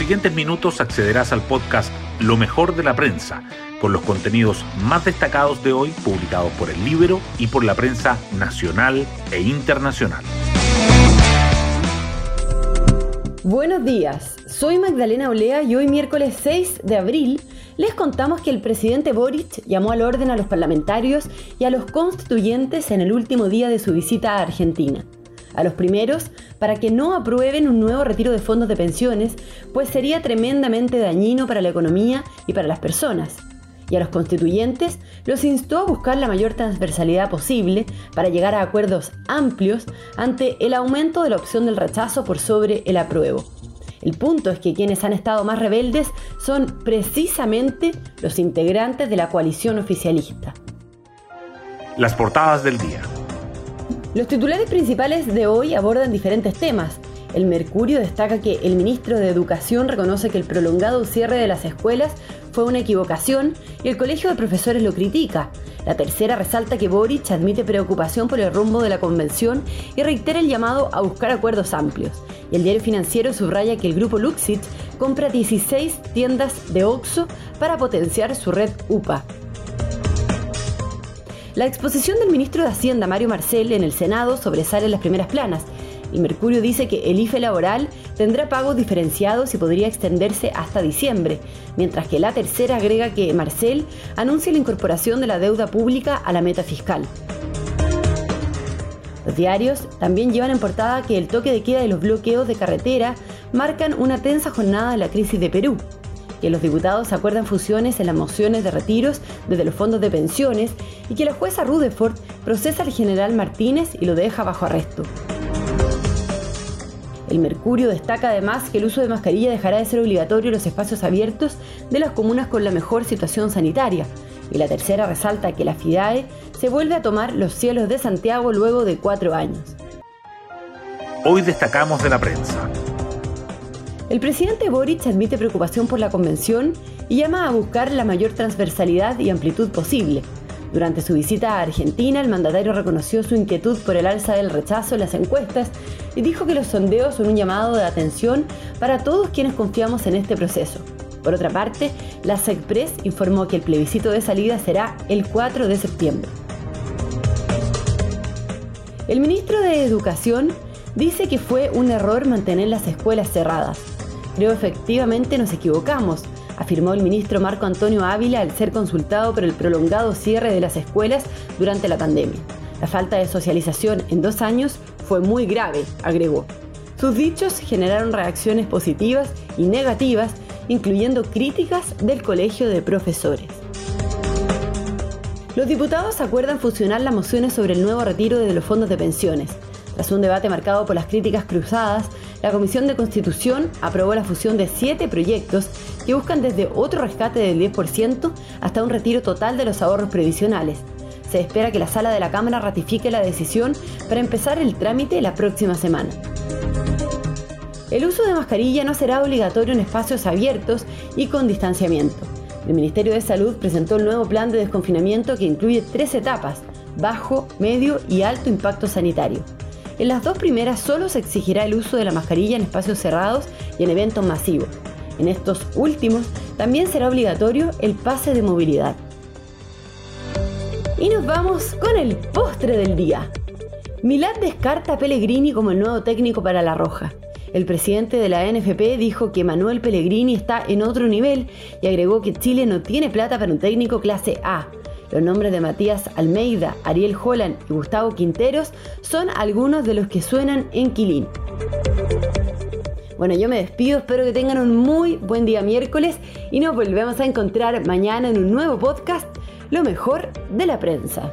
siguientes minutos accederás al podcast Lo mejor de la prensa, con los contenidos más destacados de hoy publicados por el libro y por la prensa nacional e internacional. Buenos días, soy Magdalena Olea y hoy miércoles 6 de abril les contamos que el presidente Boric llamó al orden a los parlamentarios y a los constituyentes en el último día de su visita a Argentina. A los primeros, para que no aprueben un nuevo retiro de fondos de pensiones, pues sería tremendamente dañino para la economía y para las personas. Y a los constituyentes los instó a buscar la mayor transversalidad posible para llegar a acuerdos amplios ante el aumento de la opción del rechazo por sobre el apruebo. El punto es que quienes han estado más rebeldes son precisamente los integrantes de la coalición oficialista. Las portadas del día. Los titulares principales de hoy abordan diferentes temas. El Mercurio destaca que el ministro de Educación reconoce que el prolongado cierre de las escuelas fue una equivocación y el Colegio de Profesores lo critica. La tercera resalta que Boric admite preocupación por el rumbo de la convención y reitera el llamado a buscar acuerdos amplios. Y el diario financiero subraya que el grupo Luxit compra 16 tiendas de OXO para potenciar su red UPA. La exposición del ministro de Hacienda, Mario Marcel, en el Senado sobresale en las primeras planas. El Mercurio dice que el IFE laboral tendrá pagos diferenciados y podría extenderse hasta diciembre, mientras que la tercera agrega que Marcel anuncia la incorporación de la deuda pública a la meta fiscal. Los diarios también llevan en portada que el toque de queda y los bloqueos de carretera marcan una tensa jornada de la crisis de Perú, que los diputados acuerdan fusiones en las mociones de retiros desde los fondos de pensiones y que la jueza Rutherford procesa al general Martínez y lo deja bajo arresto. El Mercurio destaca además que el uso de mascarilla dejará de ser obligatorio en los espacios abiertos de las comunas con la mejor situación sanitaria. Y la tercera resalta que la FIDAE se vuelve a tomar los cielos de Santiago luego de cuatro años. Hoy destacamos de la prensa. El presidente Boric admite preocupación por la convención y llama a buscar la mayor transversalidad y amplitud posible. Durante su visita a Argentina, el mandatario reconoció su inquietud por el alza del rechazo en las encuestas y dijo que los sondeos son un llamado de atención para todos quienes confiamos en este proceso. Por otra parte, la SECPRES informó que el plebiscito de salida será el 4 de septiembre. El ministro de Educación dice que fue un error mantener las escuelas cerradas. Creo efectivamente nos equivocamos afirmó el ministro Marco Antonio Ávila al ser consultado por el prolongado cierre de las escuelas durante la pandemia. La falta de socialización en dos años fue muy grave, agregó. Sus dichos generaron reacciones positivas y negativas, incluyendo críticas del Colegio de Profesores. Los diputados acuerdan fusionar las mociones sobre el nuevo retiro de los fondos de pensiones. Tras un debate marcado por las críticas cruzadas, la Comisión de Constitución aprobó la fusión de siete proyectos que buscan desde otro rescate del 10% hasta un retiro total de los ahorros previsionales. Se espera que la sala de la Cámara ratifique la decisión para empezar el trámite la próxima semana. El uso de mascarilla no será obligatorio en espacios abiertos y con distanciamiento. El Ministerio de Salud presentó el nuevo plan de desconfinamiento que incluye tres etapas, bajo, medio y alto impacto sanitario. En las dos primeras solo se exigirá el uso de la mascarilla en espacios cerrados y en eventos masivos. En estos últimos también será obligatorio el pase de movilidad. Y nos vamos con el postre del día. Milán descarta a Pellegrini como el nuevo técnico para La Roja. El presidente de la NFP dijo que Manuel Pellegrini está en otro nivel y agregó que Chile no tiene plata para un técnico clase A, los nombres de Matías Almeida, Ariel Holland y Gustavo Quinteros son algunos de los que suenan en Quilín. Bueno, yo me despido, espero que tengan un muy buen día miércoles y nos volvemos a encontrar mañana en un nuevo podcast, Lo mejor de la prensa.